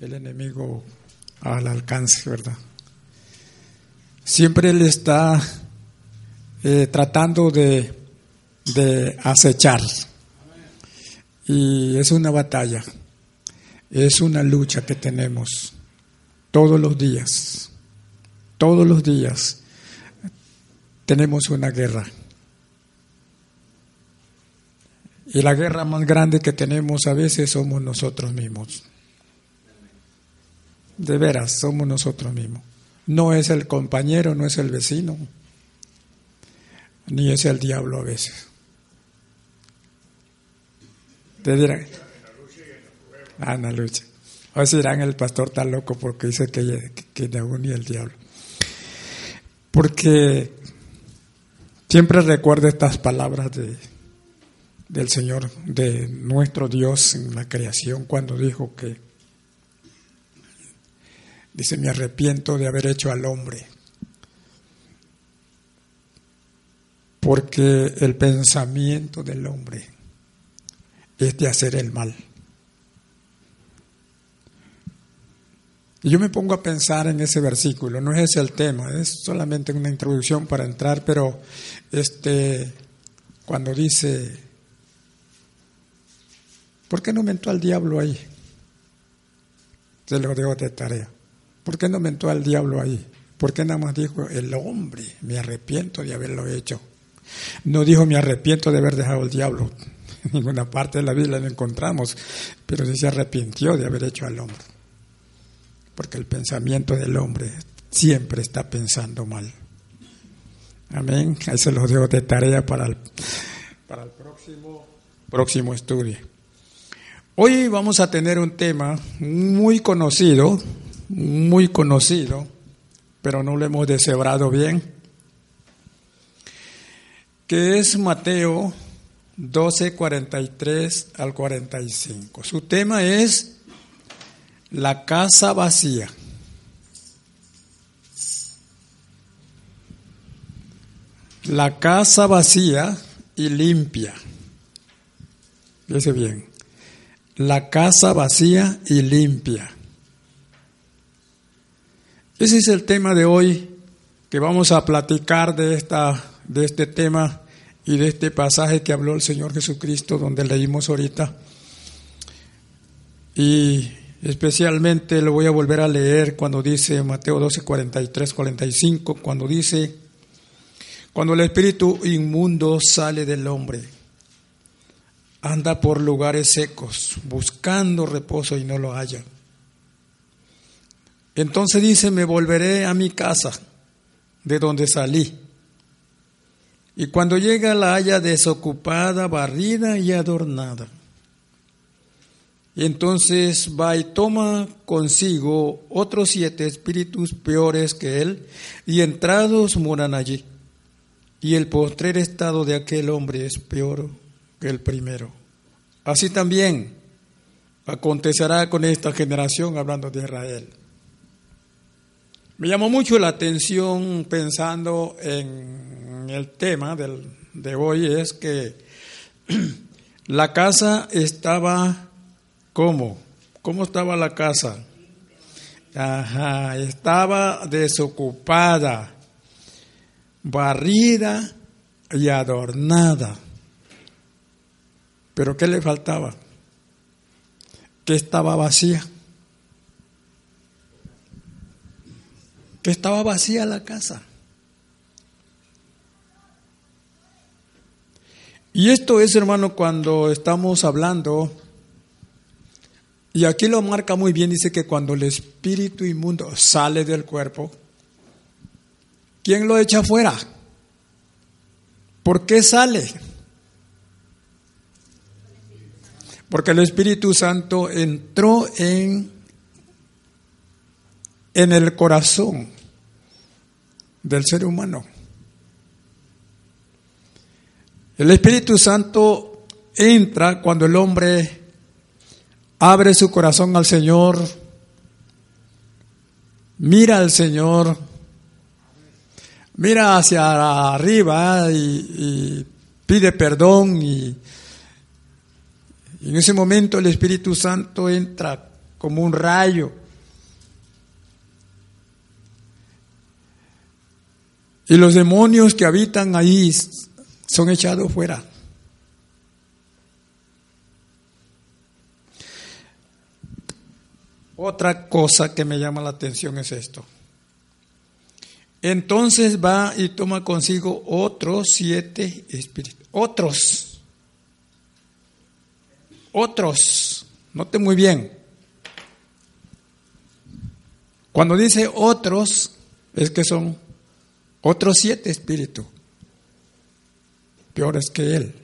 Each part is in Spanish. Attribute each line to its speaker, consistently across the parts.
Speaker 1: el enemigo al alcance, ¿verdad? Siempre él está eh, tratando de, de acechar. Y es una batalla, es una lucha que tenemos todos los días, todos los días tenemos una guerra. Y la guerra más grande que tenemos a veces somos nosotros mismos. De veras, somos nosotros mismos. No es el compañero, no es el vecino, ni es el diablo a veces. Te dirán, Ana Lucha. O dirán el pastor está loco porque dice que, que, que ni el diablo. Porque siempre recuerdo estas palabras de, del Señor, de nuestro Dios en la creación, cuando dijo que Dice, me arrepiento de haber hecho al hombre. Porque el pensamiento del hombre es de hacer el mal. Y yo me pongo a pensar en ese versículo, no es ese el tema, es solamente una introducción para entrar, pero este cuando dice ¿Por qué no mentó al diablo ahí? Se lo dejo de tarea. ¿Por qué no mentó al diablo ahí? ¿Por qué nada más dijo el hombre? Me arrepiento de haberlo hecho. No dijo me arrepiento de haber dejado al diablo. En ninguna parte de la Biblia lo encontramos, pero sí se arrepintió de haber hecho al hombre. Porque el pensamiento del hombre siempre está pensando mal. Amén. Ahí se los dejo de tarea para el, para el próximo, próximo estudio. Hoy vamos a tener un tema muy conocido, muy conocido, pero no lo hemos deshebrado bien, que es Mateo 12, 43 al 45. Su tema es la casa vacía. La casa vacía y limpia. Fíjese bien. La casa vacía y limpia. Ese es el tema de hoy que vamos a platicar de, esta, de este tema y de este pasaje que habló el Señor Jesucristo, donde leímos ahorita. Y especialmente lo voy a volver a leer cuando dice Mateo 12, 43, 45, cuando dice, cuando el espíritu inmundo sale del hombre, anda por lugares secos, buscando reposo y no lo halla entonces dice, me volveré a mi casa, de donde salí. Y cuando llega la haya desocupada, barrida y adornada. Y entonces va y toma consigo otros siete espíritus peores que él, y entrados moran allí. Y el postrer estado de aquel hombre es peor que el primero. Así también acontecerá con esta generación, hablando de Israel. Me llamó mucho la atención pensando en el tema del, de hoy, es que la casa estaba ¿cómo? ¿Cómo estaba la casa? Estaba desocupada, barrida y adornada. Pero ¿qué le faltaba? Que estaba vacía. Que estaba vacía la casa. Y esto es, hermano, cuando estamos hablando, y aquí lo marca muy bien, dice que cuando el espíritu inmundo sale del cuerpo, ¿quién lo echa afuera? ¿Por qué sale? Porque el Espíritu Santo entró en en el corazón del ser humano. El Espíritu Santo entra cuando el hombre abre su corazón al Señor, mira al Señor, mira hacia arriba y, pide perdón y, en ese momento el Espíritu Santo entra como un rayo. Y los demonios que habitan ahí son echados fuera. Otra cosa que me llama la atención es esto. Entonces va y toma consigo otros siete espíritus. Otros. Otros. Note muy bien. Cuando dice otros, es que son otros siete espíritus. Peores que él.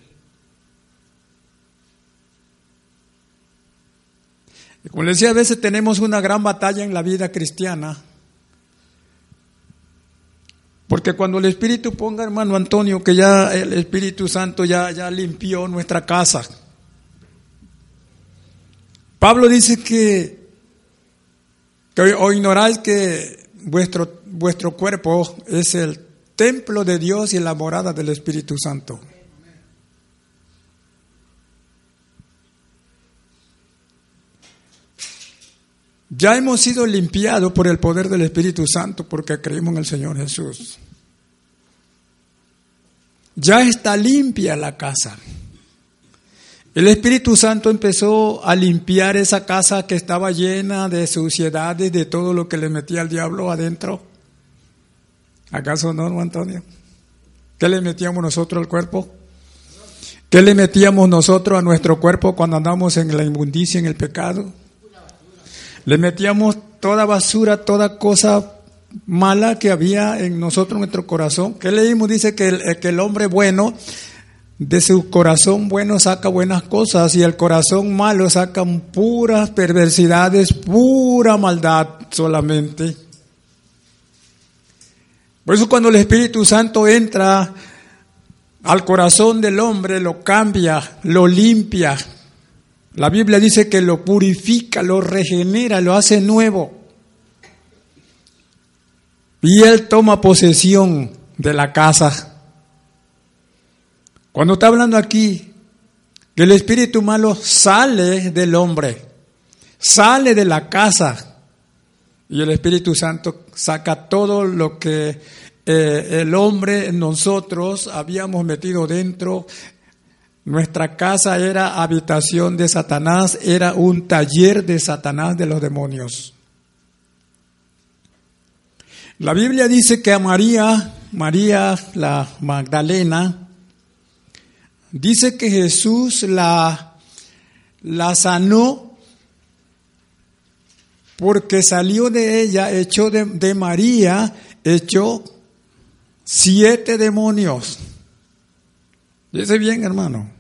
Speaker 1: Y como les decía, a veces tenemos una gran batalla en la vida cristiana. Porque cuando el Espíritu ponga, hermano Antonio, que ya el Espíritu Santo ya, ya limpió nuestra casa. Pablo dice que, que o ignoráis que vuestro, vuestro cuerpo es el templo de Dios y la morada del Espíritu Santo. Ya hemos sido limpiados por el poder del Espíritu Santo porque creímos en el Señor Jesús. Ya está limpia la casa. El Espíritu Santo empezó a limpiar esa casa que estaba llena de suciedades, de todo lo que le metía el diablo adentro. ¿Acaso no, Antonio? ¿Qué le metíamos nosotros al cuerpo? ¿Qué le metíamos nosotros a nuestro cuerpo cuando andamos en la inmundicia, en el pecado? Le metíamos toda basura, toda cosa mala que había en nosotros, en nuestro corazón. ¿Qué leímos? Dice que el, eh, que el hombre bueno, de su corazón bueno saca buenas cosas y el corazón malo saca puras perversidades, pura maldad solamente. Por eso cuando el Espíritu Santo entra al corazón del hombre, lo cambia, lo limpia, la Biblia dice que lo purifica, lo regenera, lo hace nuevo. Y Él toma posesión de la casa. Cuando está hablando aquí, que el espíritu malo sale del hombre, sale de la casa. Y el Espíritu Santo saca todo lo que eh, el hombre, nosotros habíamos metido dentro, nuestra casa era habitación de Satanás, era un taller de Satanás de los demonios. La Biblia dice que a María, María la Magdalena, dice que Jesús la, la sanó porque salió de ella, echó de, de María, echó siete demonios. Dice bien, hermano.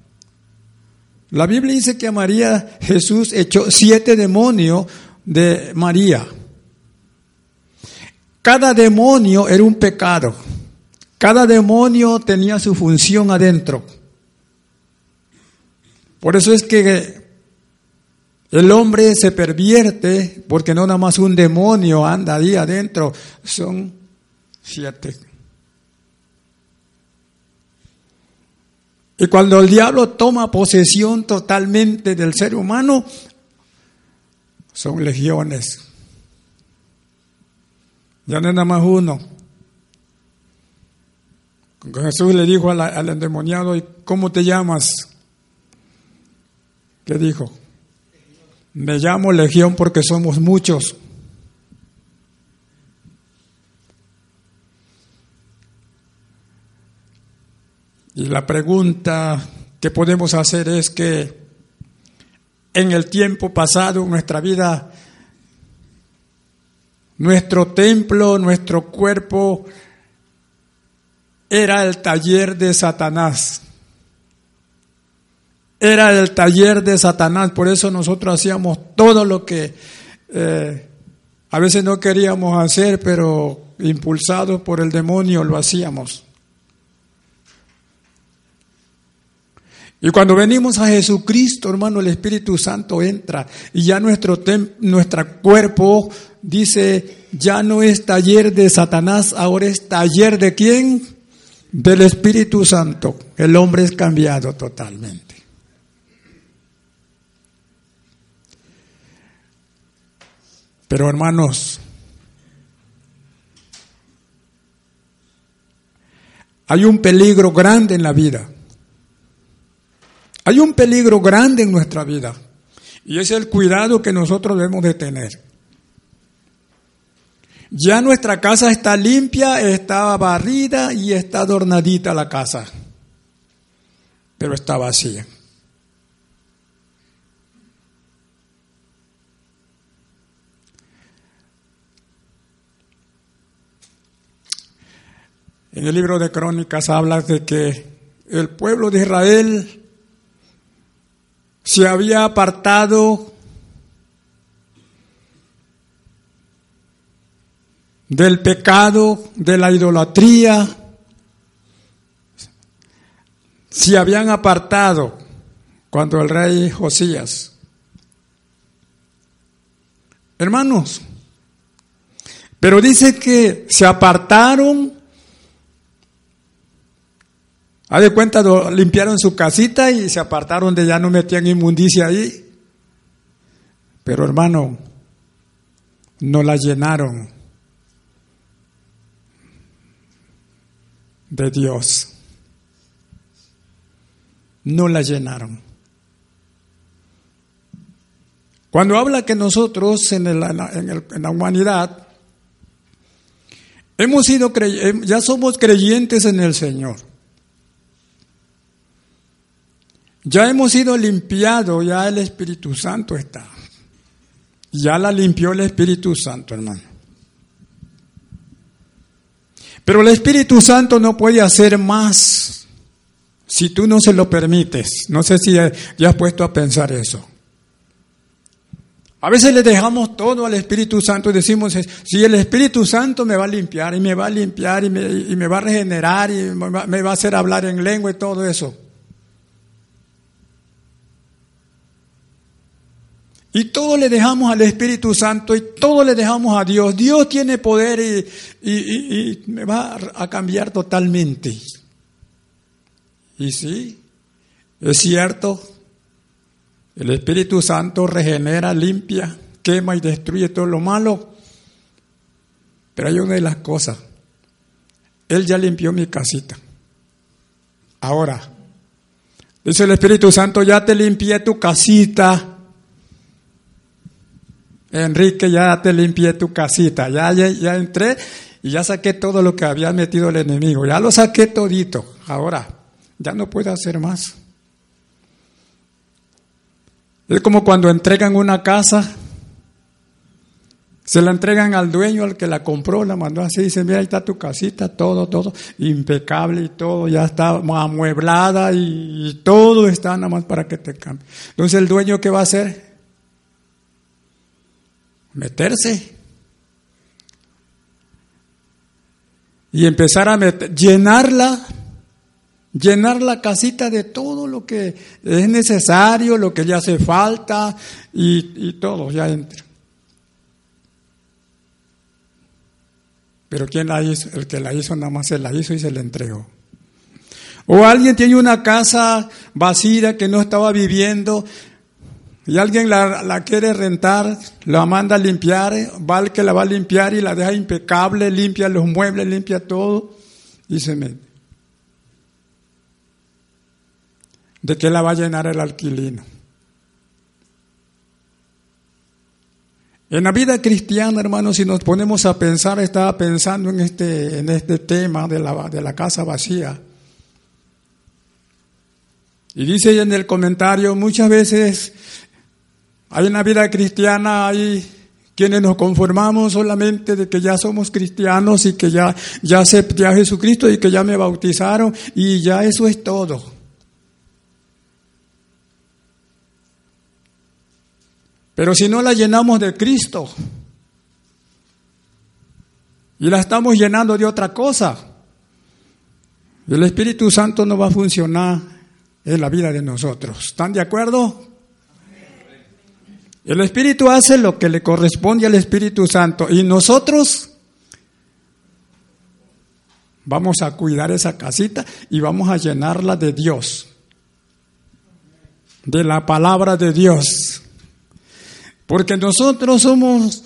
Speaker 1: La Biblia dice que a María Jesús echó siete demonios de María. Cada demonio era un pecado. Cada demonio tenía su función adentro. Por eso es que el hombre se pervierte porque no nada más un demonio anda ahí adentro, son siete. Y cuando el diablo toma posesión totalmente del ser humano, son legiones. Ya no es nada más uno. Jesús le dijo al, endemoniado, ¿y cómo te llamas? ¿Qué dijo? Me llamo legión porque somos muchos. Y la pregunta que podemos hacer es que en el tiempo pasado, nuestra vida, nuestro templo, nuestro cuerpo, era el taller de Satanás. Era el taller de Satanás, por eso nosotros hacíamos todo lo que eh, a veces no queríamos hacer, pero impulsados por el demonio lo hacíamos. Y cuando venimos a Jesucristo, hermano, el Espíritu Santo entra y ya nuestro, nuestro cuerpo dice, ya no es taller de Satanás, ahora es taller de quién? Del Espíritu Santo. El hombre es cambiado totalmente. Pero hermanos, hay un peligro grande en la vida. Hay un peligro grande en nuestra vida. Y es el cuidado que nosotros debemos de tener. Ya nuestra casa está limpia, está barrida y está adornadita la casa, pero está vacía. En el libro de Crónicas habla de que el pueblo de Israel se había apartado del pecado, de la idolatría, se habían apartado cuando el rey Josías. Hermanos, pero dice que se apartaron, a de cuenta, limpiaron su casita y se apartaron de ya no metían inmundicia ahí. Pero hermano, no la llenaron de Dios. No la llenaron. Cuando habla que nosotros en, en la humanidad hemos sido ya somos creyentes en el Señor. Ya hemos sido limpiados, ya el Espíritu Santo está. Ya la limpió el Espíritu Santo, hermano. Pero el Espíritu Santo no puede hacer más si tú no se lo permites. No sé si ya has puesto a pensar eso. A veces le dejamos todo al Espíritu Santo y decimos, si el Espíritu Santo me va a limpiar y me va a limpiar y me, va a regenerar y me va a hacer hablar en lengua y todo eso. Y todo le dejamos al Espíritu Santo y todo le dejamos a Dios. Dios tiene poder y, me va a cambiar totalmente. Y sí, es cierto, el Espíritu Santo regenera, limpia, quema y destruye todo lo malo. Pero hay una de las cosas. Él ya limpió mi casita. Ahora, dice el Espíritu Santo, ya te limpié tu casita. Enrique, ya te limpié tu casita, ya, ya, entré y ya saqué todo lo que había metido el enemigo, ya lo saqué todito, ahora ya no puedo hacer más. Es como cuando entregan una casa, se la entregan al dueño, al que la compró, la mandó así, dice, mira, ahí está tu casita, todo, todo, impecable y todo, ya está amueblada y, y todo está nada más para que te cambie. Entonces el dueño, ¿qué va a hacer? Meterse y empezar a meter, llenarla, llenar la casita de todo lo que es necesario, lo que le hace falta y, y todo ya entra. Pero ¿quién la hizo? El que la hizo nada más se la hizo y se la entregó. O alguien tiene una casa vacía que no estaba viviendo y alguien la, quiere rentar, la manda a limpiar, va al que la va a limpiar y la deja impecable, limpia los muebles, limpia todo y se mete. ¿De qué la va a llenar el alquilino? En la vida cristiana, hermanos, si nos ponemos a pensar, estaba pensando en este, en este tema de la, de la casa vacía. Y dice en el comentario, muchas veces hay una vida cristiana, hay quienes nos conformamos solamente de que ya somos cristianos y que ya, ya acepté a Jesucristo y que ya me bautizaron y ya eso es todo. Pero si no la llenamos de Cristo y la estamos llenando de otra cosa, el Espíritu Santo no va a funcionar en la vida de nosotros. ¿Están de acuerdo? El Espíritu hace lo que le corresponde al Espíritu Santo y nosotros vamos a cuidar esa casita y vamos a llenarla de Dios, de la palabra de Dios. Porque nosotros somos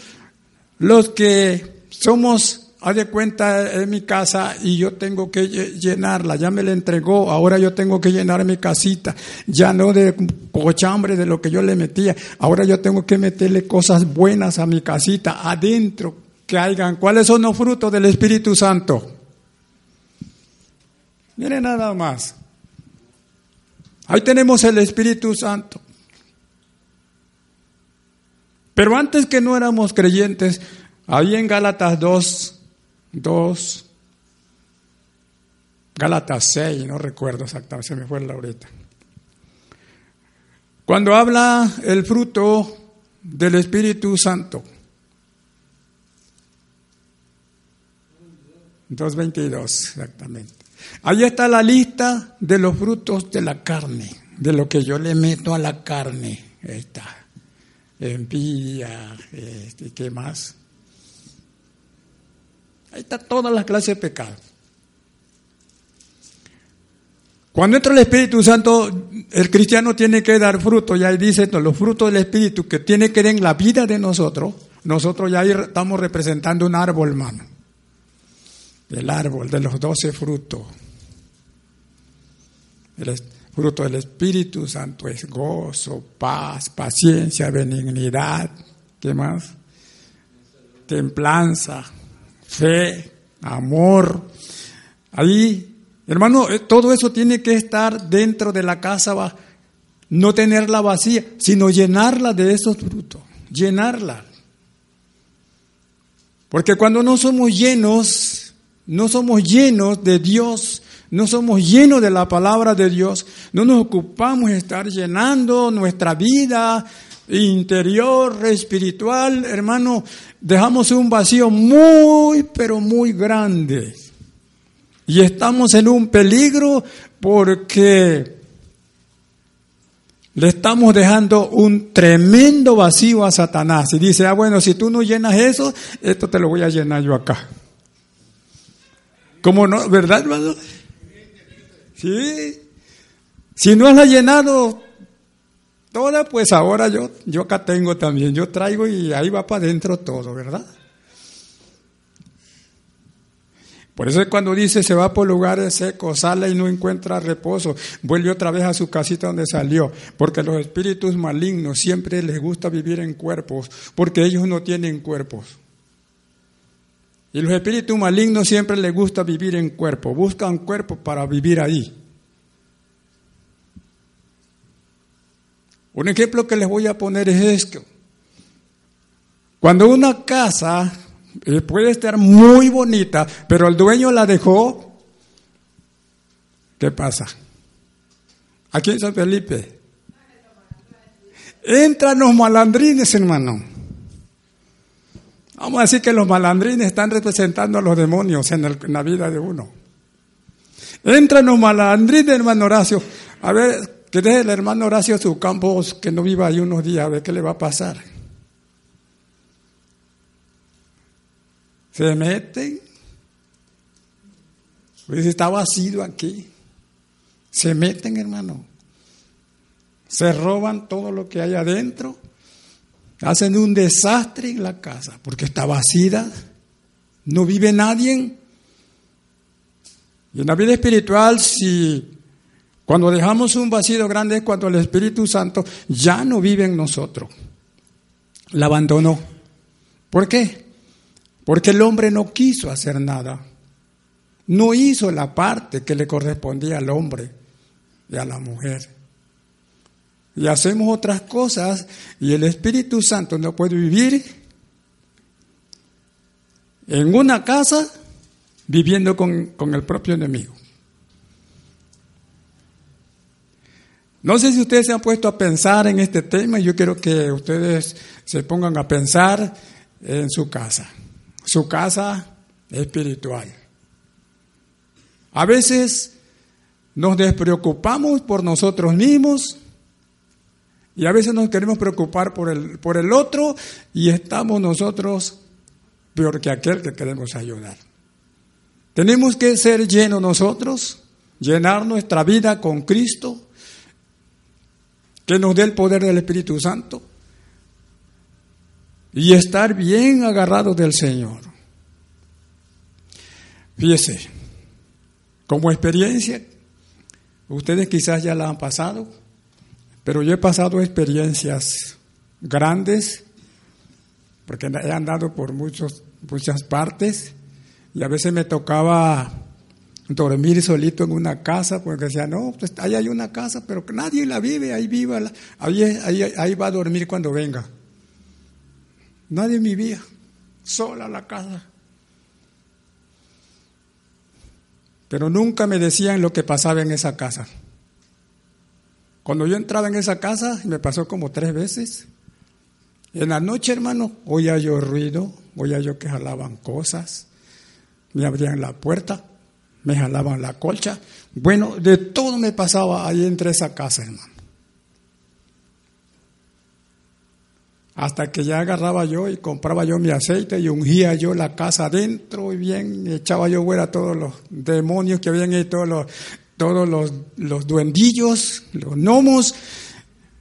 Speaker 1: los que somos, haz de cuenta, en mi casa y yo tengo que llenarla, ya me la entregó, ahora yo tengo que llenar mi casita, ya no de cochambre de lo que yo le metía, ahora yo tengo que meterle cosas buenas a mi casita, adentro, que hayan. ¿Cuáles son los frutos del Espíritu Santo? Miren nada más. Ahí tenemos el Espíritu Santo. Pero antes que no éramos creyentes, ahí en Gálatas 2, 2, Gálatas 6, no recuerdo exactamente, se me fue la ahorita. Cuando habla el fruto del Espíritu Santo, 2.22, exactamente. Ahí está la lista de los frutos de la carne, de lo que yo le meto a la carne. Ahí está. Envidia, este, ¿qué más? Ahí está todas las clases de pecado. Cuando entra el Espíritu Santo, el cristiano tiene que dar fruto, y ahí dice los frutos del Espíritu que tiene que ver en la vida de nosotros. Nosotros ya estamos representando un árbol, hermano. El árbol de los doce frutos. El fruto del Espíritu Santo es gozo, paz, paciencia, benignidad, ¿qué más? Templanza, fe, amor. Ahí, hermano, eh, todo eso tiene que estar dentro de la casa, no tenerla vacía, sino llenarla de esos frutos, llenarla. Porque cuando no somos llenos, no somos llenos de Dios, no somos llenos de la palabra de Dios, no nos ocupamos de estar llenando nuestra vida interior, espiritual, hermano, dejamos un vacío muy, pero muy grande. Y estamos en un peligro porque le estamos dejando un tremendo vacío a Satanás. Y dice, ah, bueno, si tú no llenas eso, esto te lo voy a llenar yo acá. ¿Cómo no? ¿Verdad, hermano? Sí. Si no has llenado toda, pues ahora yo, yo acá tengo también. Yo traigo y ahí va para adentro todo, ¿verdad? Por eso es cuando dice se va por lugares secos, sale y no encuentra reposo, vuelve otra vez a su casita donde salió, porque los espíritus malignos siempre les gusta vivir en cuerpos, porque ellos no tienen cuerpos. Y los espíritus malignos siempre les gusta vivir en cuerpo, buscan cuerpo para vivir ahí. Un ejemplo que les voy a poner es esto. Cuando una casa eh, puede estar muy bonita, pero el dueño la dejó, ¿qué pasa? Aquí en San Felipe. Entran los malandrines, hermano. Vamos a decir que los malandrines están representando a los demonios en, la vida de uno. Entran los malandrines, hermano Horacio. A ver, que deje el hermano Horacio su campo, que no viva ahí unos días, a ver qué le va a pasar. Se meten. Pues está vacío aquí. Se meten, hermano. Se roban todo lo que hay adentro Hacen un desastre en la casa porque está vacía, no vive nadie. Y en la vida espiritual, si cuando dejamos un vacío grande es cuando el Espíritu Santo ya no vive en nosotros. La abandonó. ¿Por qué? Porque el hombre no quiso hacer nada. No hizo la parte que le correspondía al hombre y a la mujer y hacemos otras cosas y el Espíritu Santo no puede vivir en una casa viviendo con, el propio enemigo. No sé si ustedes se han puesto a pensar en este tema yo quiero que ustedes se pongan a pensar en su casa, su casa espiritual. A veces nos despreocupamos por nosotros mismos y a veces nos queremos preocupar por el, por el otro y estamos nosotros peor que aquel que queremos ayudar. Tenemos que ser llenos nosotros, llenar nuestra vida con Cristo, que nos dé el poder del Espíritu Santo. y estar bien agarrado del Señor. Fíjese, como experiencia, ustedes quizás ya la han pasado, pero yo he pasado experiencias grandes, porque he andado por muchos, muchas partes, y a veces me tocaba dormir solito en una casa, porque decía, no, pues ahí hay una casa, pero que nadie la vive, ahí viva, ahí, ahí, ahí va a dormir cuando venga. Nadie vivía, sola la casa. Pero nunca me decían lo que pasaba en esa casa. Cuando yo entraba en esa casa, me pasó como tres veces, en la noche, hermano, oía yo ruido, oía yo que jalaban cosas, me abrían la puerta, me jalaban la colcha. Bueno, de todo me pasaba ahí entre esa casa, hermano. Hasta que ya agarraba yo y compraba yo mi aceite y ungía yo la casa adentro y bien echaba yo fuera todos los demonios que habían ahí, todos los, todos los, los duendillos, los gnomos,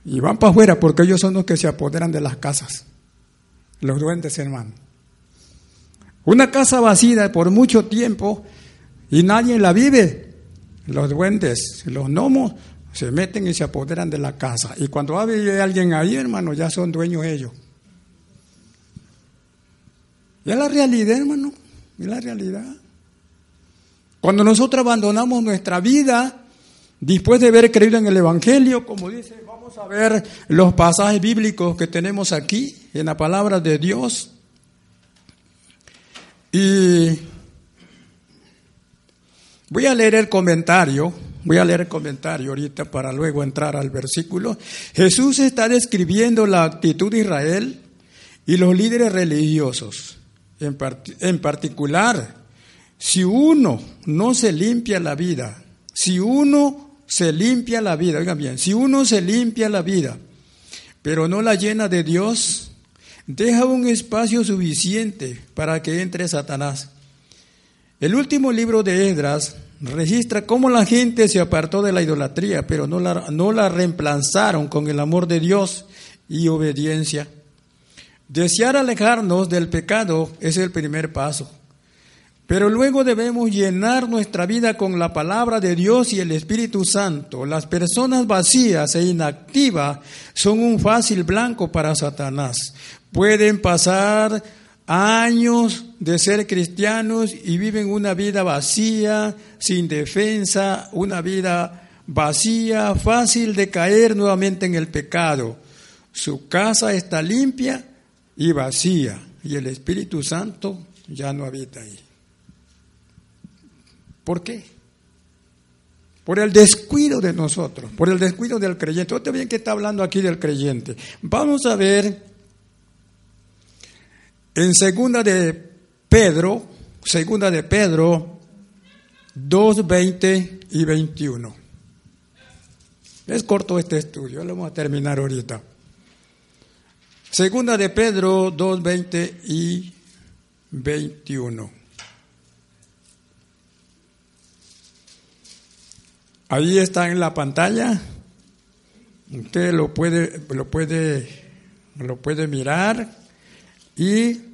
Speaker 1: y van para afuera porque ellos son los que se apoderan de las casas. Los duendes, hermano. Una casa vacía por mucho tiempo y nadie la vive. Los duendes, los gnomos, se meten y se apoderan de la casa. Y cuando hay alguien ahí, hermano, ya son dueños ellos. Y es la realidad, hermano. Es la realidad. Cuando nosotros abandonamos nuestra vida, después de haber creído en el Evangelio, como dice, vamos a ver los pasajes bíblicos que tenemos aquí en la palabra de Dios. Y Voy a leer el comentario, voy a leer el comentario ahorita para luego entrar al versículo. Jesús está describiendo la actitud de Israel y los líderes religiosos. En, en particular, si uno no se limpia la vida, si uno se limpia la vida, oigan bien, si uno se limpia la vida, pero no la llena de Dios, deja un espacio suficiente para que entre Satanás. El último libro de Edras registra cómo la gente se apartó de la idolatría, pero no la, no la reemplazaron con el amor de Dios y obediencia. Desear alejarnos del pecado es el primer paso. Pero luego debemos llenar nuestra vida con la palabra de Dios y el Espíritu Santo. Las personas vacías e inactivas son un fácil blanco para Satanás. Pueden pasar años de ser cristianos y viven una vida vacía, sin defensa, una vida vacía, fácil de caer nuevamente en el pecado. Su casa está limpia y vacía y el Espíritu Santo ya no habita ahí. ¿Por qué? Por el descuido de nosotros, por el descuido del creyente. Usted bien que está hablando aquí del creyente. Vamos a ver en segunda de Pedro, segunda de Pedro 2, 20 y 21. Es corto este estudio, lo vamos a terminar ahorita. Segunda de Pedro 2, 20 y 21. Ahí está en la pantalla. Usted lo puede, lo puede, lo puede mirar y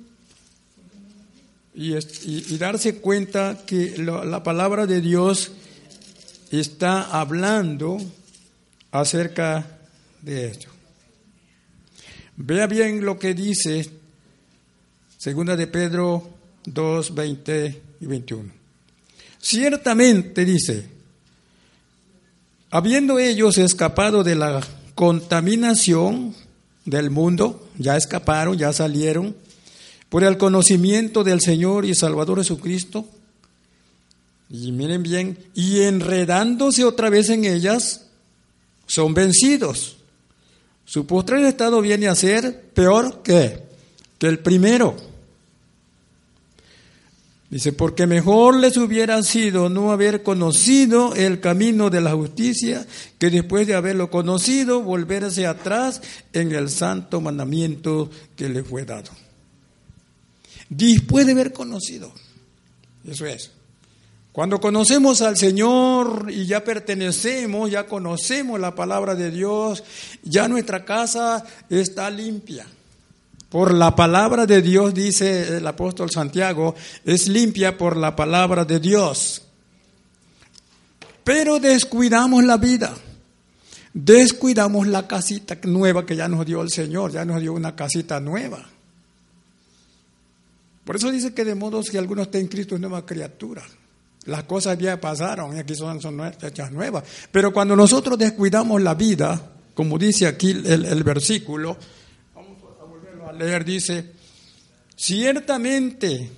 Speaker 1: y, darse cuenta que la palabra de Dios está hablando acerca de esto. Vea bien lo que dice segunda de Pedro 2, 20 y 21. Ciertamente dice, habiendo ellos escapado de la contaminación del mundo, ya escaparon, ya salieron, por el conocimiento del Señor y Salvador Jesucristo. Y miren bien, y enredándose otra vez en ellas, son vencidos. Su postrer estado viene a ser peor que, que el primero. Dice, porque mejor les hubiera sido no haber conocido el camino de la justicia que después de haberlo conocido volverse atrás en el santo mandamiento que le fue dado después de haber conocido. Eso es. Cuando conocemos al Señor y ya pertenecemos, ya conocemos la palabra de Dios, ya nuestra casa está limpia. por la palabra de Dios, dice el apóstol Santiago, es limpia por la palabra de Dios. Pero descuidamos la vida, descuidamos la casita nueva que ya nos dio el Señor, ya nos dio una casita nueva. Por eso dice que de modo que algunos estén en Cristo es nueva criatura. Las cosas ya pasaron y aquí son, son hechas nuevas. Pero cuando nosotros descuidamos la vida, como dice aquí el, el versículo, vamos a volverlo a leer, dice, ciertamente,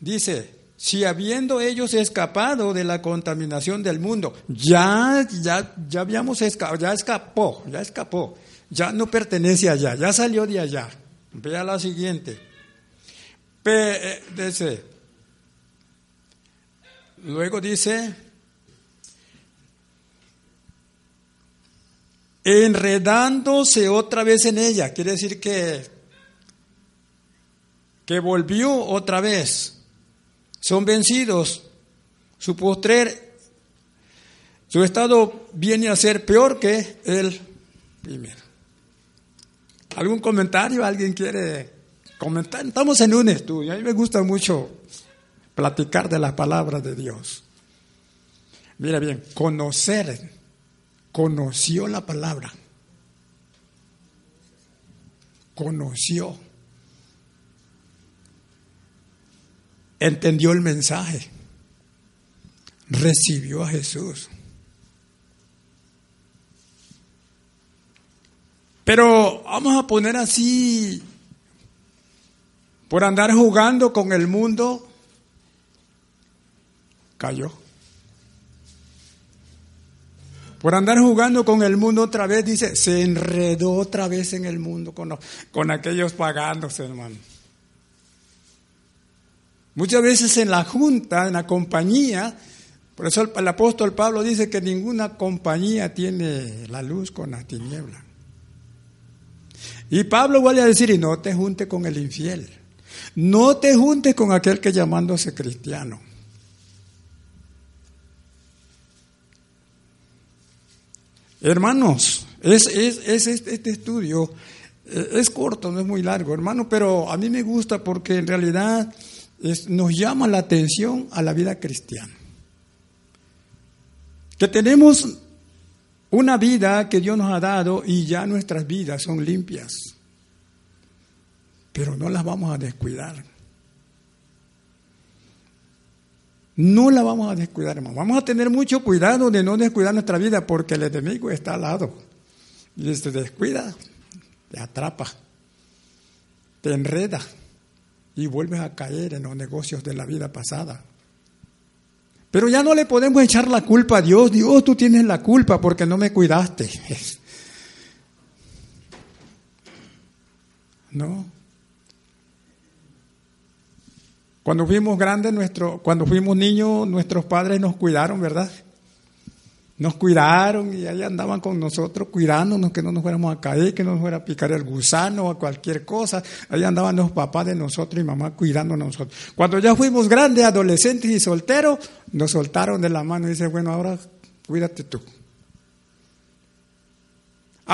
Speaker 1: dice, si habiendo ellos escapado de la contaminación del mundo, ya, ya, ya habíamos escapado, ya escapó, ya escapó, ya no pertenece allá, ya salió de allá. Vea la siguiente. P, dice, luego dice, enredándose otra vez en ella, quiere decir que, que volvió otra vez son vencidos. Su postrer, su estado viene a ser peor que el primero. ¿Algún comentario? ¿Alguien quiere Estamos en un estudio. A mí me gusta mucho platicar de la palabra de Dios. Mira bien, conocer, conoció la palabra. Conoció entendió el mensaje, recibió a Jesús. Pero vamos a poner así, por andar jugando con el mundo, cayó. Por andar jugando con el mundo otra vez, dice, se enredó otra vez en el mundo con, con aquellos pagándose, hermano. Muchas veces en la junta, en la compañía, por eso el, apóstol Pablo dice que ninguna compañía tiene la luz con la tiniebla. Y Pablo vuelve a decir, y no te juntes con el infiel, no te juntes con aquel que llamándose cristiano. Hermanos, es, es, este estudio eh, es corto, no es muy largo, hermano, pero a mí me gusta porque en realidad nos llama la atención a la vida cristiana. Que tenemos una vida que Dios nos ha dado y ya nuestras vidas son limpias, pero no las vamos a descuidar. No la vamos a descuidar, hermano. Vamos a tener mucho cuidado de no descuidar nuestra vida porque el enemigo está al lado. Y si te descuida, te atrapa, te enreda y vuelves a caer en los negocios de la vida pasada. Pero ya no le podemos echar la culpa a Dios. Dios, tú tienes la culpa porque no me cuidaste. No. Cuando fuimos grandes, nuestro, cuando fuimos niños, nuestros padres nos cuidaron, ¿verdad? Nos cuidaron y ahí andaban con nosotros cuidándonos que no nos fuéramos a caer, que no nos fuera a picar el gusano o cualquier cosa. Ahí andaban los papás de nosotros y mamá cuidándonos nosotros. Cuando ya fuimos grandes, adolescentes y solteros, nos soltaron de la mano y dice, bueno, ahora cuídate tú.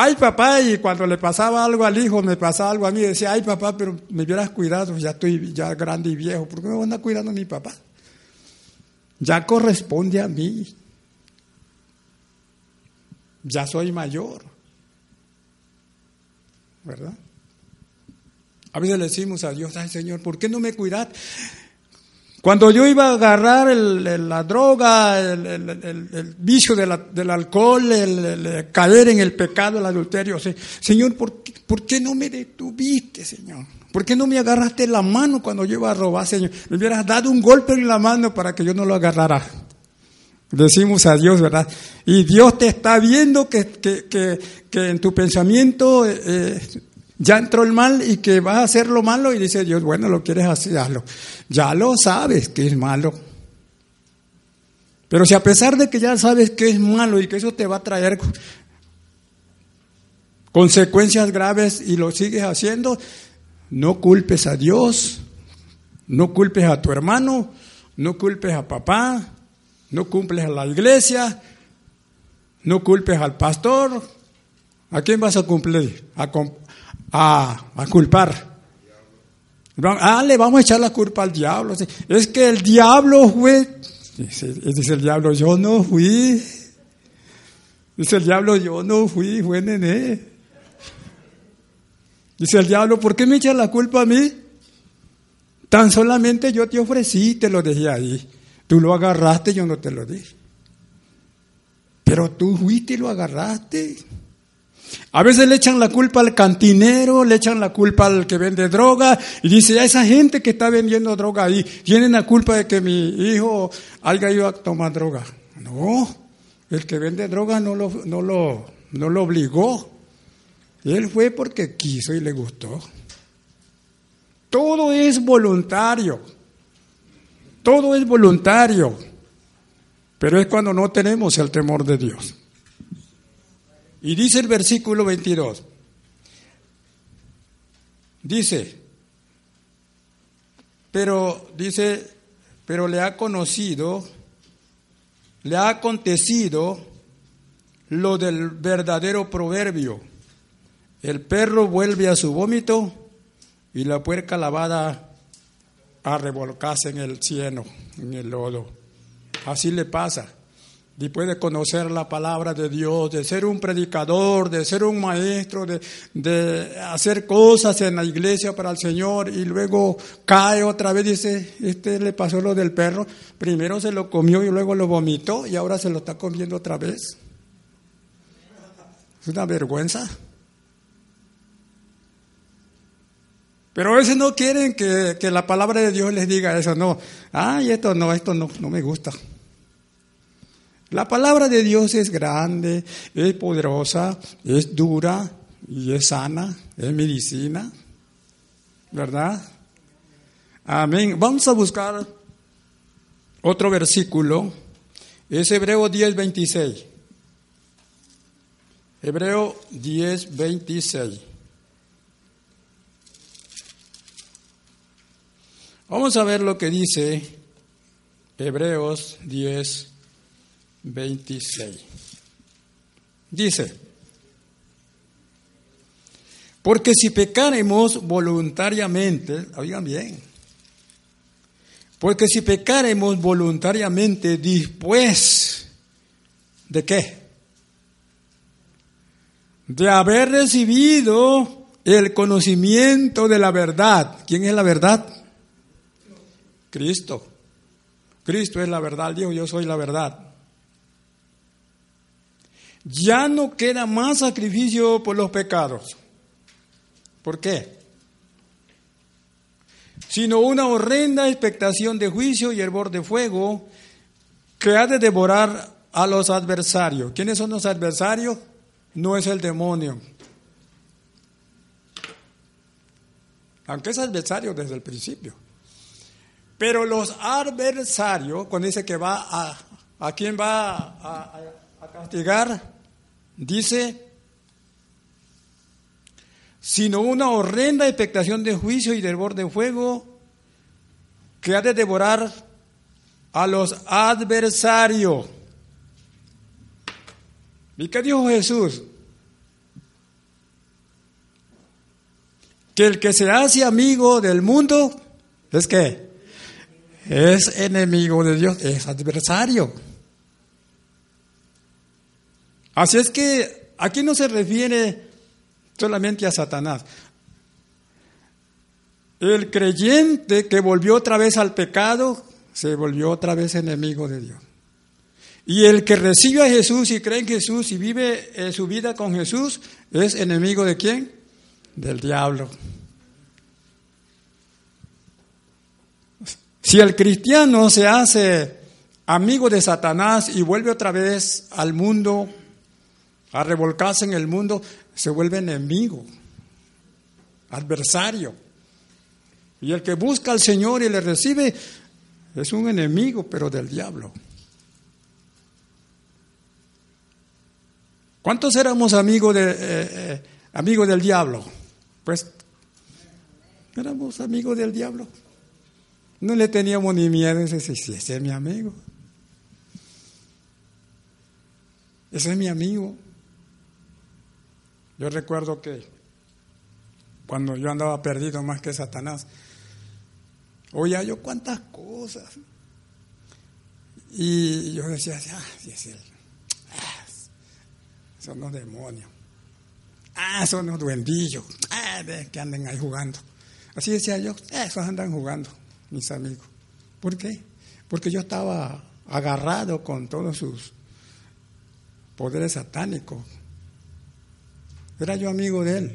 Speaker 1: Ay papá, y cuando le pasaba algo al hijo, me pasaba algo a mí, decía, ay papá, pero me hubieras cuidado, ya estoy ya grande y viejo, ¿por qué me van a cuidando a mi papá? Ya corresponde a mí ya soy mayor. ¿Verdad? A veces le decimos a Dios, ay Señor, ¿por qué no me cuidas? Cuando yo iba a agarrar la droga, el, vicio del alcohol, el, caer en el pecado, el adulterio, Señor, ¿por, ¿por qué no me detuviste, Señor? ¿Por qué no me agarraste la mano cuando yo iba a robar, Señor? Me hubieras dado un golpe en la mano para que yo no lo agarrara. Decimos a Dios, ¿verdad? Y Dios te está viendo que, que, en tu pensamiento eh, ya entró el mal y que vas a hacer lo malo y dice Dios, bueno, lo quieres hacer, hazlo. Ya lo sabes que es malo. Pero si a pesar de que ya sabes que es malo y que eso te va a traer consecuencias graves y lo sigues haciendo, no culpes a Dios, no culpes a tu hermano, no culpes a papá, no cumples a la iglesia, no culpes al pastor. ¿A quién vas a cumplir? a, a culpar. Ah, le vamos a echar la culpa al diablo. Es que el diablo fue, dice, el diablo, yo no fui. Dice el diablo, yo no fui, fue nené. Dice el diablo, ¿por qué me echas la culpa a mí? Tan solamente yo te ofrecí, te lo dejé ahí. Tú lo agarraste, yo no te lo di. Pero tú fuiste y lo agarraste. A veces le echan la culpa al cantinero, le echan la culpa al que vende droga y dice, a esa gente que está vendiendo droga ahí, tienen la culpa de que mi hijo haya ido a tomar droga. No, el que vende droga no lo, no lo, no lo obligó. Él fue porque quiso y le gustó. Todo es voluntario. Todo es voluntario. Pero es cuando no tenemos el temor de Dios. Y dice el versículo 22. Dice, pero dice, pero le ha conocido, le ha acontecido lo del verdadero proverbio. El perro vuelve a su vómito y la puerca lavada a revolcarse en el cieno, en el lodo. Así le pasa después de conocer la palabra de Dios, de ser un predicador, de ser un maestro, de, hacer cosas en la iglesia para el Señor y luego cae otra vez, dice, este le pasó lo del perro, primero se lo comió y luego lo vomitó y ahora se lo está comiendo otra vez. Es una vergüenza. Pero a veces no quieren que, que la palabra de Dios les diga eso, no, ay, esto no, esto no, no me gusta. La palabra de Dios es grande, es poderosa, es dura y es sana, es medicina, ¿verdad? Amén. Vamos a buscar otro versículo, es Hebreo 10, 26. Hebreo 10, 26. Vamos a ver lo que dice Hebreos 10, 26. Dice, porque si pecaremos voluntariamente, oigan bien, porque si pecaremos voluntariamente después de qué? De haber recibido el conocimiento de la verdad. ¿Quién es la verdad? Cristo. Cristo es la verdad, Dios, yo soy la verdad ya no queda más sacrificio por los pecados. ¿Por qué? Sino una horrenda expectación de juicio y hervor de fuego que ha de devorar a los adversarios. ¿Quiénes son los adversarios? No es el demonio. Aunque es adversario desde el principio. Pero los adversarios, cuando dice que va a, a quién va a, a castigar, Dice, sino una horrenda expectación de juicio y borde de fuego que ha de devorar a los adversarios. ¿Y qué dijo Jesús? Que el que se hace amigo del mundo es que es enemigo de Dios, es adversario. Así es que aquí no se refiere solamente a Satanás. El creyente que volvió otra vez al pecado, se volvió otra vez enemigo de Dios. Y el que recibe a Jesús y cree en Jesús y vive eh, su vida con Jesús, es enemigo de quién? Del diablo. Si el cristiano se hace amigo de Satanás y vuelve otra vez al mundo a revolcarse en el mundo, se vuelve enemigo, adversario. Y el que busca al Señor y le recibe es un enemigo, pero del diablo. ¿Cuántos éramos amigos, de, eh, eh, del diablo? Pues éramos amigos del diablo. No le teníamos ni miedo, ese es mi amigo. Ese es mi amigo. Yo recuerdo que cuando yo andaba perdido más que Satanás. Oía yo cuántas cosas. Y yo decía, ah, ah, son los demonios. Ah, son los duendillos. Ah, que anden ahí jugando. Así decía yo, esos andan jugando, mis amigos. ¿Por qué? Porque yo estaba agarrado con todos sus poderes satánicos. Era yo amigo de él.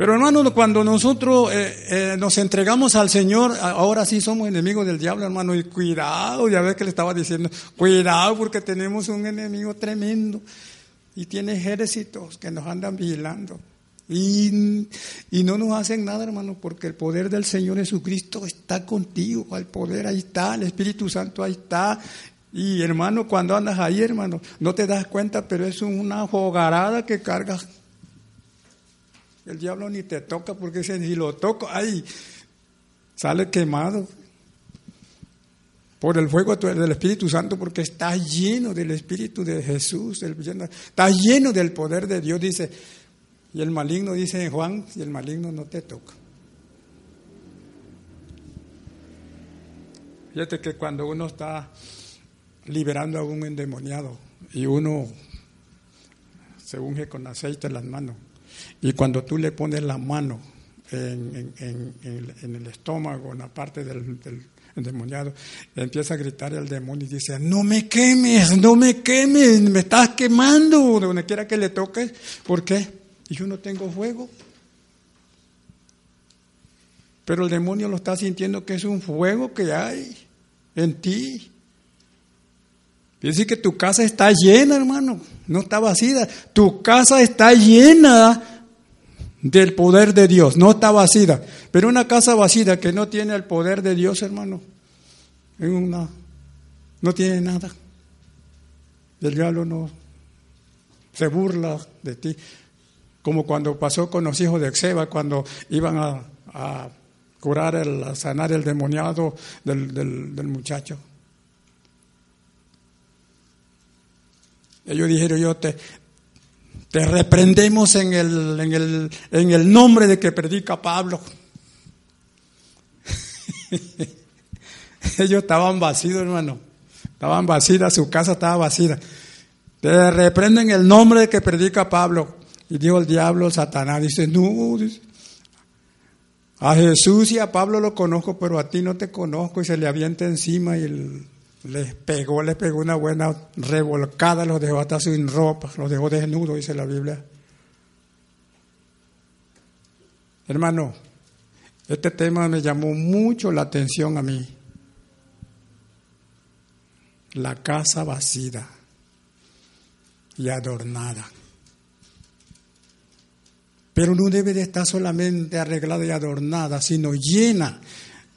Speaker 1: Pero hermano, cuando nosotros eh, eh, nos entregamos al Señor, ahora sí somos enemigos del diablo, hermano, y cuidado, ya ves que le estaba diciendo, cuidado porque tenemos un enemigo tremendo y tiene ejércitos que nos andan vigilando. Y, y, no nos hacen nada, hermano, porque el poder del Señor Jesucristo está contigo, el poder ahí está, el Espíritu Santo ahí está. Y hermano, cuando andas ahí, hermano, no te das cuenta, pero es una jogarada que cargas el diablo ni te toca porque si lo toco, ay, sale quemado por el fuego del Espíritu Santo porque está lleno del Espíritu de Jesús, está lleno del poder de Dios, dice. Y el maligno dice en Juan, y el maligno no te toca. Fíjate que cuando uno está liberando a un endemoniado y uno se unge con aceite en las manos, y cuando tú le pones la mano en, el estómago, en la parte del, endemoniado, empieza a gritar el demonio y dice, no me quemes, no me quemes, me estás quemando, donde quiera que le toques. ¿Por qué? Yo no tengo fuego. Pero el demonio lo está sintiendo que es un fuego que hay en ti. Quiere que tu casa está llena, hermano, no está vacía. Tu casa está llena del poder de Dios, no está vacía. Pero una casa vacía que no tiene el poder de Dios, hermano, una, no tiene nada. El diablo no se burla de ti. Como cuando pasó con los hijos de Exeba, cuando iban a, curar, el, a sanar el demoniado del, del muchacho. Ellos dijeron, yo te, te reprendemos en el, en el, en el nombre de que predica Pablo. Ellos estaban vacíos, hermano. Estaban vacías, su casa estaba vacía. Te reprenden el nombre de que predica Pablo. Y dijo el diablo, Satanás, dice, no, a Jesús y a Pablo lo conozco, pero a ti no te conozco. Y se le avienta encima y el les pegó, les pegó una buena revolcada, los dejó hasta sin ropa, los dejó desnudos, dice la Biblia. Hermano, este tema me llamó mucho la atención a mí. La casa vacía y adornada. Pero no debe de estar solamente arreglada y adornada, sino llena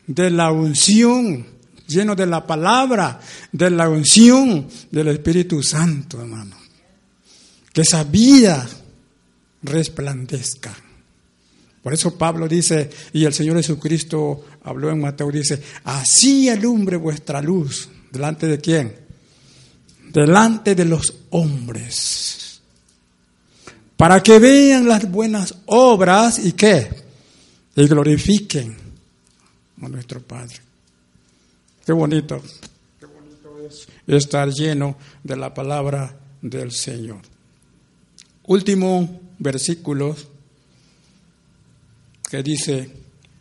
Speaker 1: de la unción lleno de la palabra, de la unción del Espíritu Santo, hermano. Que esa vida resplandezca. Por eso Pablo dice, y el Señor Jesucristo habló en Mateo, dice, así alumbre vuestra luz. ¿Delante de quién? Delante de los hombres. Para que vean las buenas obras y qué? Y glorifiquen a nuestro Padre. Qué bonito, qué bonito es estar lleno de la palabra del Señor. Último versículo que dice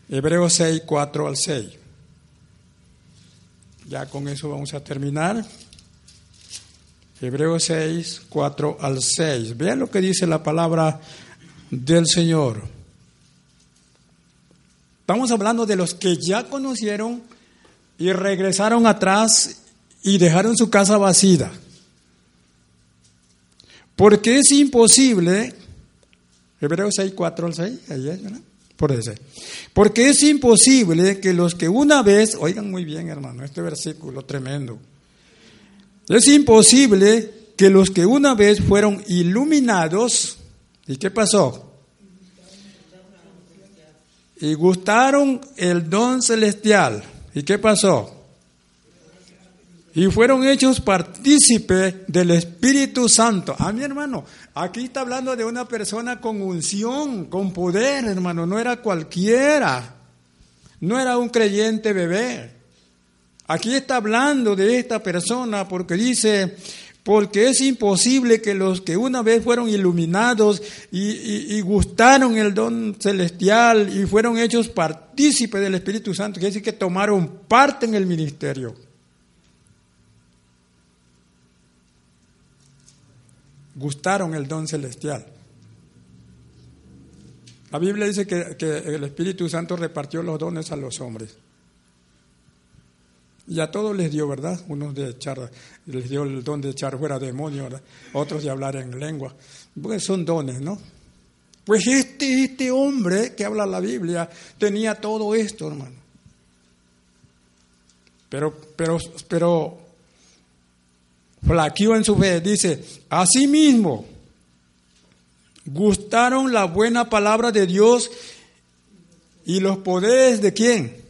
Speaker 1: Hebreos 6, 4 al 6. Ya con eso vamos a terminar. Hebreos 6, 4 al 6. Vean lo que dice la palabra del Señor. Estamos hablando de los que ya conocieron y regresaron atrás y dejaron su casa vacía. Porque es imposible, Hebreos 6, 4 al 6, ahí es, ¿verdad? Por ese. Porque es imposible que los que una vez, oigan muy bien hermano, este versículo tremendo, es imposible que los que una vez fueron iluminados, ¿y qué pasó? Y gustaron el don celestial ¿Y qué pasó? y fueron hechos partícipes del Espíritu Santo. A mi hermano, aquí está hablando de una persona con unción, con poder, hermano, no era cualquiera, no era un creyente bebé. Aquí está hablando de esta persona porque dice, porque es imposible que los que una vez fueron iluminados y, gustaron el don celestial y fueron hechos partícipes del Espíritu Santo, quiere decir que tomaron parte en el ministerio. Gustaron el don celestial. La Biblia dice que, que el Espíritu Santo repartió los dones a los hombres. Y a todos les dio, ¿verdad? Unos de echar, les dio el don de echar fuera demonios, otros de hablar en lengua. Pues son dones, ¿no? Pues este, este hombre que habla la Biblia tenía todo esto, hermano. Pero, pero, pero, flaqueó en su fe, dice, asimismo, gustaron la buena palabra de Dios y los poderes de quién?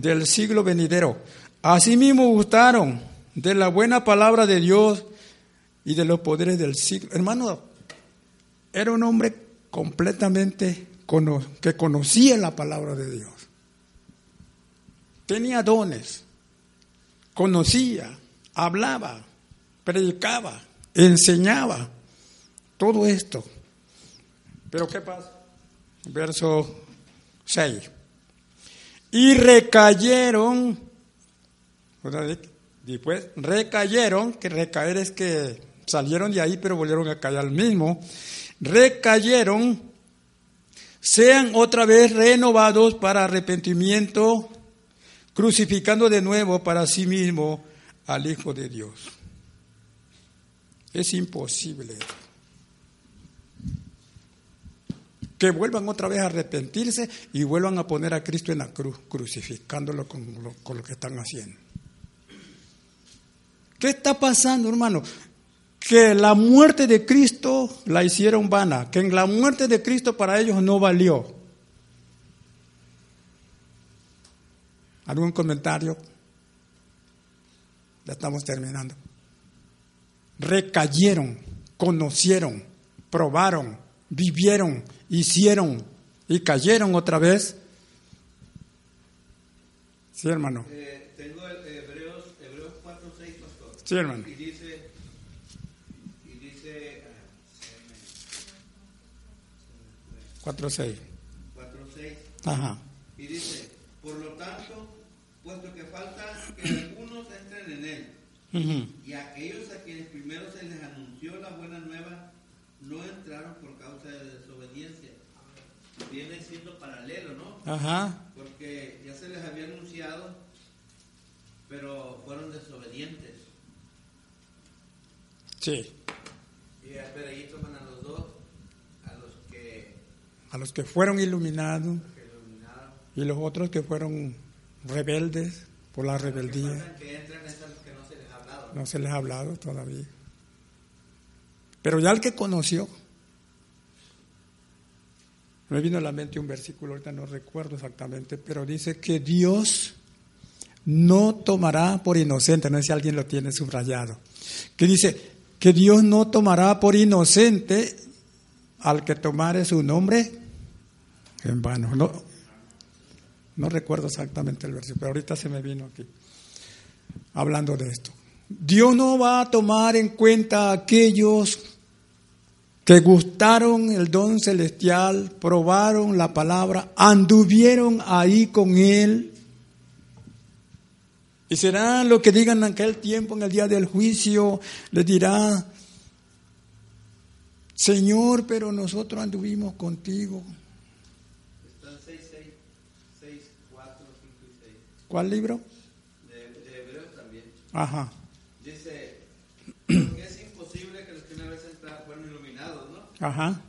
Speaker 1: Del siglo venidero. Asimismo gustaron de la buena palabra de Dios y de los poderes del siglo. Hermano, era un hombre completamente que conocía la palabra de Dios. Tenía dones, conocía, hablaba, predicaba, enseñaba, todo esto. Pero ¿qué pasa? Verso 6 y recayeron, después recayeron, que recaer es que salieron de ahí pero volvieron a caer al mismo, recayeron, sean otra vez renovados para arrepentimiento, crucificando de nuevo para sí mismo al Hijo de Dios. Es imposible que vuelvan otra vez a arrepentirse y vuelvan a poner a Cristo en la cruz, crucificándolo con lo, que están haciendo. ¿Qué está pasando, hermano? Que la muerte de Cristo la hicieron vana, que en la muerte de Cristo para ellos no valió. ¿Algún comentario? Ya estamos terminando. Recayeron, conocieron, probaron, vivieron, hicieron y cayeron otra vez. Sí, hermano.
Speaker 2: Eh, tengo Hebreos, Hebreos 4, 6, pastor.
Speaker 1: Sí, hermano.
Speaker 2: Y dice, y dice
Speaker 1: 4, 6.
Speaker 2: 4, 6.
Speaker 1: Ajá.
Speaker 2: Y dice, por lo tanto, puesto que falta que algunos entren en él, y aquellos a quienes primero se les anunció la buena nueva, no entraron por causa de desobediencia. Viene siendo paralelo, ¿no?
Speaker 1: Ajá.
Speaker 2: Porque ya se les había anunciado, pero fueron desobedientes.
Speaker 1: Sí.
Speaker 2: Y pero ahí toman a los dos, a los que...
Speaker 1: A los que fueron iluminados. Y los otros que fueron rebeldes por la rebeldía.
Speaker 2: Que entran es a los que no se les ha hablado.
Speaker 1: No se les ha hablado todavía. Pero ya el que conoció, me vino a la mente un versículo, ahorita no recuerdo exactamente, pero dice que Dios no tomará por inocente, no sé si alguien lo tiene subrayado, que dice que Dios no tomará por inocente al que tomare su nombre en vano. No, no recuerdo exactamente el versículo, pero ahorita se me vino aquí hablando de esto. Dios no va a tomar en cuenta a aquellos que gustaron el don celestial, probaron la palabra, anduvieron ahí con Él. Y será lo que digan en aquel tiempo, en el día del juicio, les dirá, Señor, pero nosotros anduvimos contigo.
Speaker 2: Están 6, 6, 6, 4, 5 y 6.
Speaker 1: ¿Cuál libro?
Speaker 2: De, de Hebreos también.
Speaker 1: Ajá.
Speaker 2: Dice, porque es imposible que los que una vez fueron iluminados, ¿no?
Speaker 1: Ajá.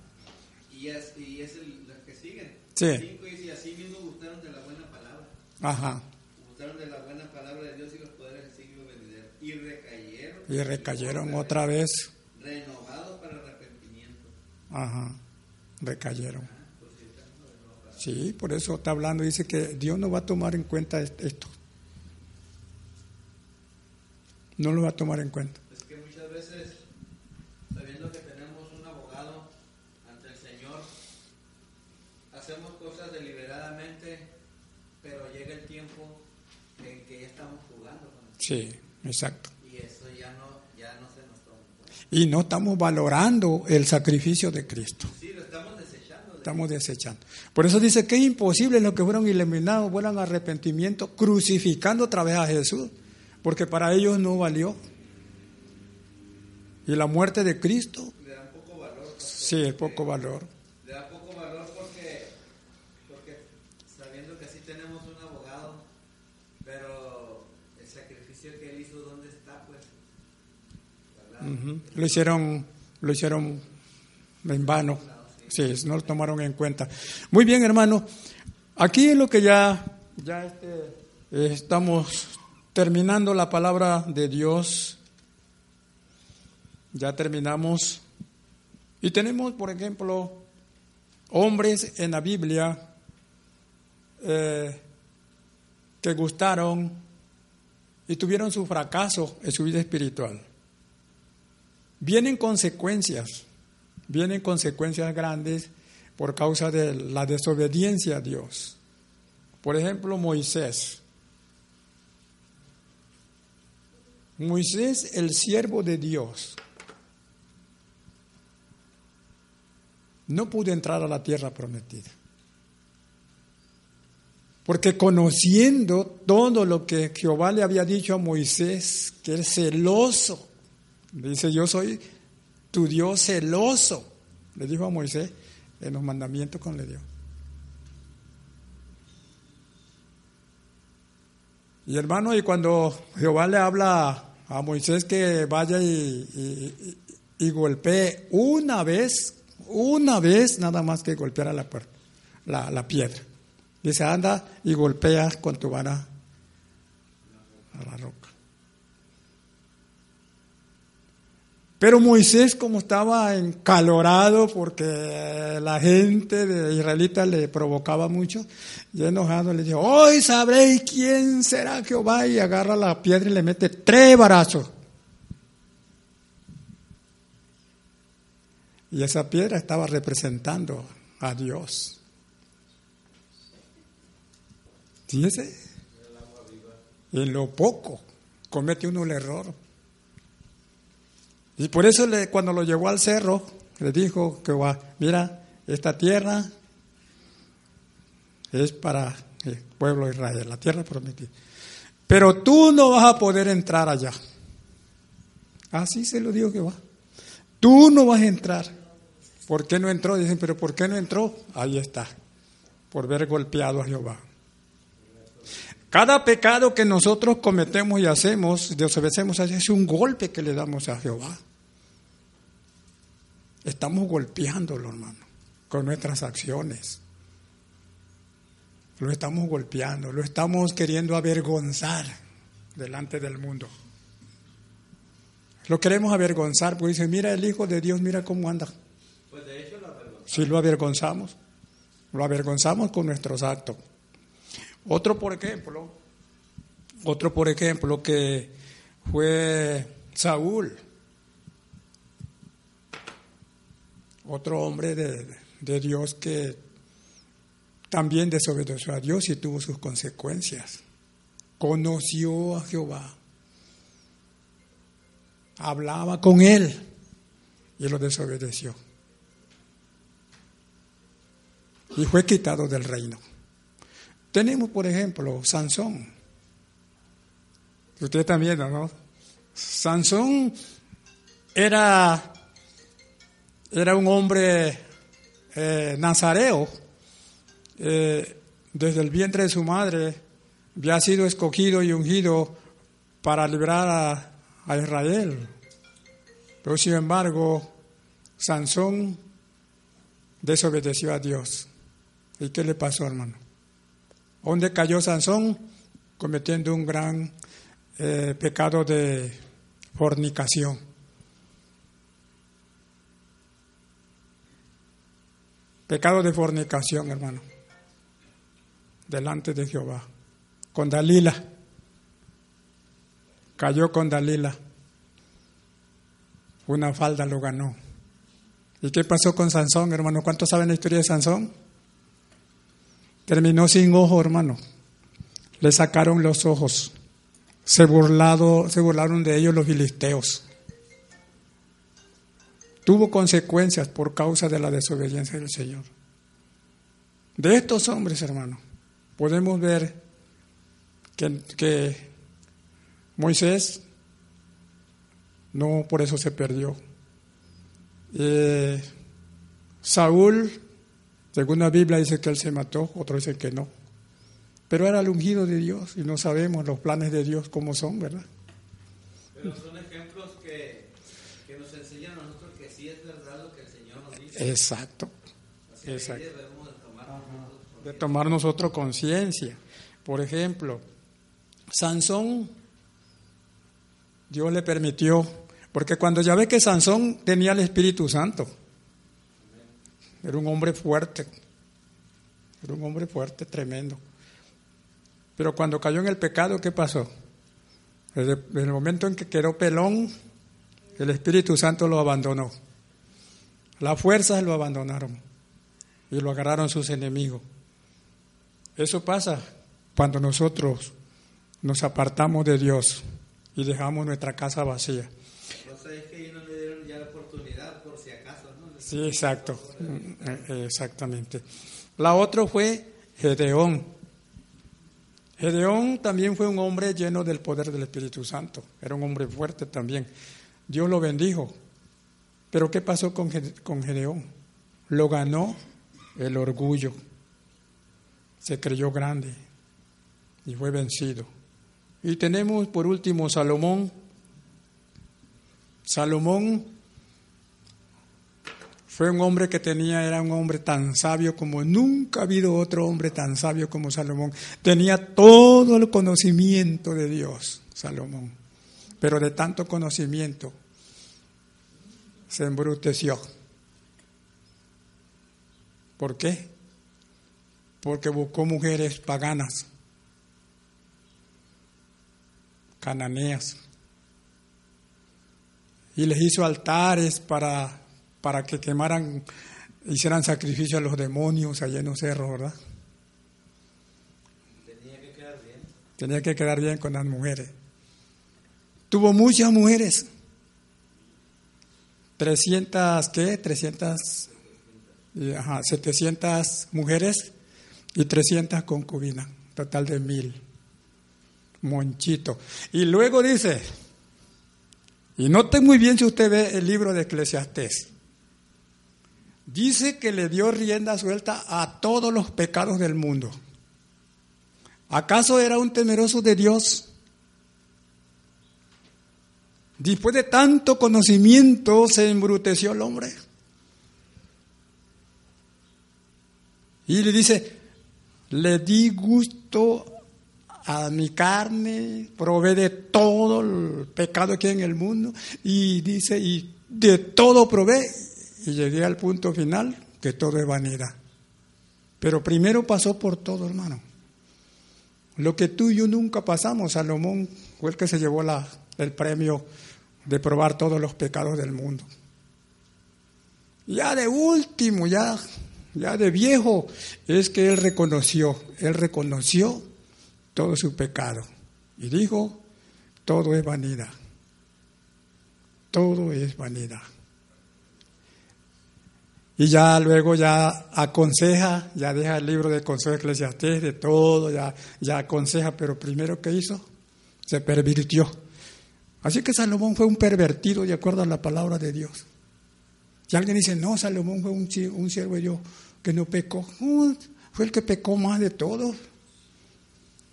Speaker 2: Y es, y es el, los que siguen.
Speaker 1: Sí.
Speaker 2: Cinco dice, así mismo gustaron de la buena palabra.
Speaker 1: Ajá.
Speaker 2: Gustaron de la buena palabra de Dios y los poderes del siglo venidero. Y recayeron.
Speaker 1: Y recayeron otra vez.
Speaker 2: Renovados para arrepentimiento.
Speaker 1: Ajá. Recayeron. Sí, por eso está hablando, dice que Dios no va a tomar en cuenta esto. no lo va a tomar en cuenta.
Speaker 2: Es que muchas veces, sabiendo que tenemos un abogado ante el Señor, hacemos cosas deliberadamente, pero llega el tiempo en que ya estamos jugando con el
Speaker 1: Sí, exacto.
Speaker 2: Y eso ya no, ya no se nos toma en cuenta.
Speaker 1: Y no estamos valorando el sacrificio de Cristo.
Speaker 2: Sí, lo estamos desechando. de-
Speaker 1: Estamos desechando. Por eso dice que es imposible los que fueron iluminados, fueran arrepentimiento, crucificando otra vez a Jesús, porque para ellos no valió. Y la muerte de Cristo,
Speaker 2: Le dan poco valor.
Speaker 1: sí, es poco valor.
Speaker 2: Le da poco valor porque, porque sabiendo que sí tenemos un abogado, pero el sacrificio que él hizo, ¿dónde está? Pues,
Speaker 1: Lo hicieron, lo hicieron en vano. Sí, no lo tomaron en cuenta. Muy bien, hermano. Aquí es lo que ya, ya este, estamos terminando la palabra de Dios. Ya terminamos. Y tenemos, por ejemplo, hombres en la Biblia eh, que gustaron y tuvieron su fracaso en su vida espiritual. Vienen consecuencias, vienen consecuencias grandes por causa de la desobediencia a Dios. Por ejemplo, Moisés. Moisés, el siervo de Dios, no pudo entrar a la tierra prometida. Porque conociendo todo lo que Jehová le había dicho a Moisés, que es celoso, dice, yo soy tu Dios celoso, le dijo a Moisés en los mandamientos que le dio. Y hermano, y cuando Jehová le habla a Moisés que vaya y golpee una vez, una vez nada más que golpeara la, puerta, la, la piedra. Dice, anda y golpea con tu vara a la roca. Pero Moisés, como estaba encalorado porque la gente de israelita le provocaba mucho, y enojado le dijo, hoy sabréis quién será Jehová, y agarra la piedra y le mete tres barazos. Y esa piedra estaba representando a Dios. Fíjese, en lo poco comete uno el error. Y por eso le- cuando lo llevó al cerro, le dijo que va, mira, esta tierra es para el pueblo de Israel, la tierra prometida. Pero tú no vas a poder entrar allá. Así se lo dijo Jehová. Tú no vas a entrar. ¿Por qué no entró? Dicen, pero ¿por qué no entró? Ahí está, por ver golpeado a Jehová. Cada pecado que nosotros cometemos y hacemos, desobedecemos, es un golpe que le damos a Jehová. Estamos golpeándolo, hermano, con nuestras acciones. Lo estamos golpeando, lo estamos queriendo avergonzar delante del mundo. Lo queremos avergonzar porque dice, mira el Hijo de Dios, mira cómo anda.
Speaker 2: Pues de hecho, la verdad.
Speaker 1: Si lo avergonzamos, lo avergonzamos con nuestros actos. Otro, por ejemplo, otro, por ejemplo, que fue Saúl, otro hombre de, de Dios que también desobedeció a Dios y tuvo sus consecuencias. Conoció a Jehová, hablaba con él y lo desobedeció. Y fue quitado del reino. Tenemos, por ejemplo, Sansón. Usted también, ¿no? Sansón era, era un hombre eh, nazareo. Eh, desde el vientre de su madre había sido escogido y ungido para librar a, Israel. Pero sin embargo, Sansón desobedeció a Dios. ¿Y qué le pasó, hermano? ¿Dónde cayó Sansón? Cometiendo un gran eh, pecado de fornicación. Pecado de fornicación, hermano. Delante de Jehová. Con Dalila. cayó con Dalila. Una falda lo ganó. ¿Y qué pasó con Sansón, hermano? ¿Cuántos saben la historia de Sansón? Terminó sin ojo, hermano. Le sacaron los ojos. Se, burlado, se burlaron de ellos los filisteos. Tuvo consecuencias por causa de la desobediencia del Señor. De estos hombres, hermano, podemos ver que, Moisés no por eso se perdió. Eh, Saúl, según la Biblia, dice que él se mató, otro dice que no. Pero era el ungido de Dios y no sabemos los planes de Dios cómo son, ¿verdad?
Speaker 2: Pero son ejemplos que, nos enseñan a nosotros que sí es verdad lo que el Señor nos dice.
Speaker 1: Exacto. Exacto. De tomar nosotros conciencia. Por ejemplo, Sansón, Dios le permitió, porque cuando ya ve que Sansón tenía el Espíritu Santo, era un hombre fuerte, era un hombre fuerte, tremendo. Pero cuando cayó en el pecado, ¿qué pasó? Desde, el momento en que quedó pelón, el Espíritu Santo lo abandonó. Las fuerzas lo abandonaron y lo agarraron sus enemigos. Eso pasa cuando nosotros nos apartamos de Dios y dejamos nuestra casa vacía. Sí, exacto, mm, eh, exactamente. La otra fue Gedeón. Gedeón también fue un hombre lleno del poder del Espíritu Santo, era un hombre fuerte también. Dios lo bendijo. Pero ¿qué pasó con, Gedeón? Lo ganó el orgullo. Se creyó grande y fue vencido. Y tenemos por último Salomón. Salomón fue un hombre que tenía, era un hombre tan sabio como nunca ha habido otro hombre tan sabio como Salomón. Tenía todo el conocimiento de Dios, Salomón. Pero de tanto conocimiento se embruteció. ¿Por qué? Porque buscó mujeres paganas cananeas. Y les hizo altares para, para que quemaran, hicieran sacrificio a los demonios allá en los cerros, ¿verdad? Tenía que quedar bien. Tenía que quedar bien con las mujeres. Tuvo muchas mujeres. 300, ¿qué? 300, ajá, 700 mujeres y 300 concubinas, total de mil. Monchito. Y luego dice, y note muy bien si usted ve el libro de Eclesiastés, dice que le dio rienda suelta a todos los pecados del mundo. ¿Acaso era un temeroso de Dios? Después de tanto conocimiento se embruteció el hombre. Y le dice, le di gusto a mi carne, provee de todo el pecado que hay en el mundo y dice, y de todo provee. Y llegué al punto final que todo es vanidad. Pero primero pasó por todo, hermano. Lo que tú y yo nunca pasamos, Salomón fue el que se llevó la, el premio de probar todos los pecados del mundo. Ya de último, ya, ya de viejo, es que él reconoció, él reconoció todo su pecado. Y dijo, todo es vanidad. Todo es vanidad. Y ya luego ya aconseja, ya deja el libro de consejo eclesiastés, de todo, ya, ya aconseja, pero primero que hizo, se pervirtió. Así que Salomón fue un pervertido de acuerdo a la palabra de Dios. Si alguien dice, no, Salomón fue un, siervo de Dios que no pecó, fue el que pecó más de todos.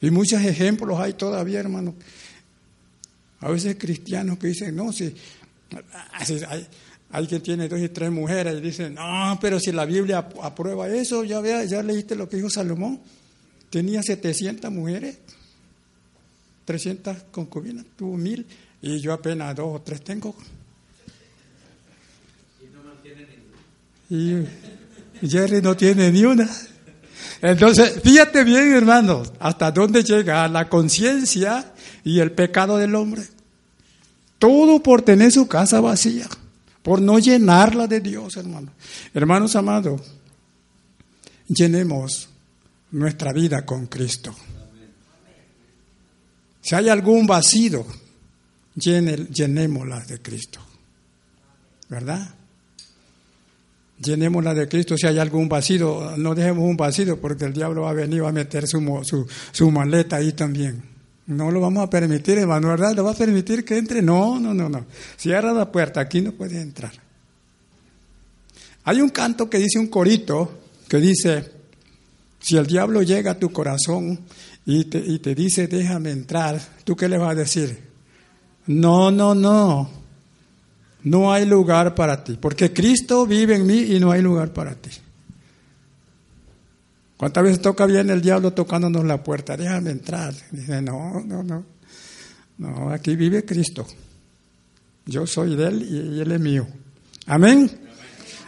Speaker 1: Y muchos ejemplos hay todavía, hermano. A veces cristianos que dicen, no, si hay, quien tiene dos y tres mujeres y dicen, no, pero si la Biblia aprueba eso, ya vea, ya leíste lo que dijo Salomón. Tenía 700 mujeres, 300 concubinas, tuvo mil y yo apenas dos o tres tengo. Y no mantiene ninguna. Jerry no tiene ni una. Entonces, fíjate bien, hermanos, hasta dónde llega la conciencia y el pecado del hombre. Todo por tener su casa vacía, por no llenarla de Dios, hermano. Hermanos amados, llenemos nuestra vida con Cristo. Si hay algún vacío, llenémosla de Cristo. ¿Verdad? Llenémosla de Cristo. Si hay algún vacío, no dejemos un vacío porque el diablo va a venir a meter su, su, su maleta ahí también. No lo vamos a permitir, hermano, ¿verdad? ¿Lo va a permitir que entre? No, no, no, no. Cierra la puerta, aquí no puede entrar. Hay un canto que dice un corito que dice, si el diablo llega a tu corazón y te, y te dice, déjame entrar, ¿tú qué le vas a decir? No, no, no. No hay lugar para ti, porque Cristo vive en mí y no hay lugar para ti. ¿Cuántas veces toca bien el diablo tocándonos la puerta? Déjame entrar. Dice, no, no, no. No, aquí vive Cristo. Yo soy de Él y Él es mío. Amén.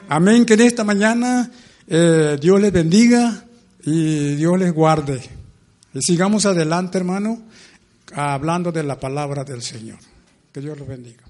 Speaker 1: Amén. Que en esta mañana eh, Dios les bendiga y Dios les guarde. Y sigamos adelante, hermano, hablando de la palabra del Señor. Que Dios los bendiga.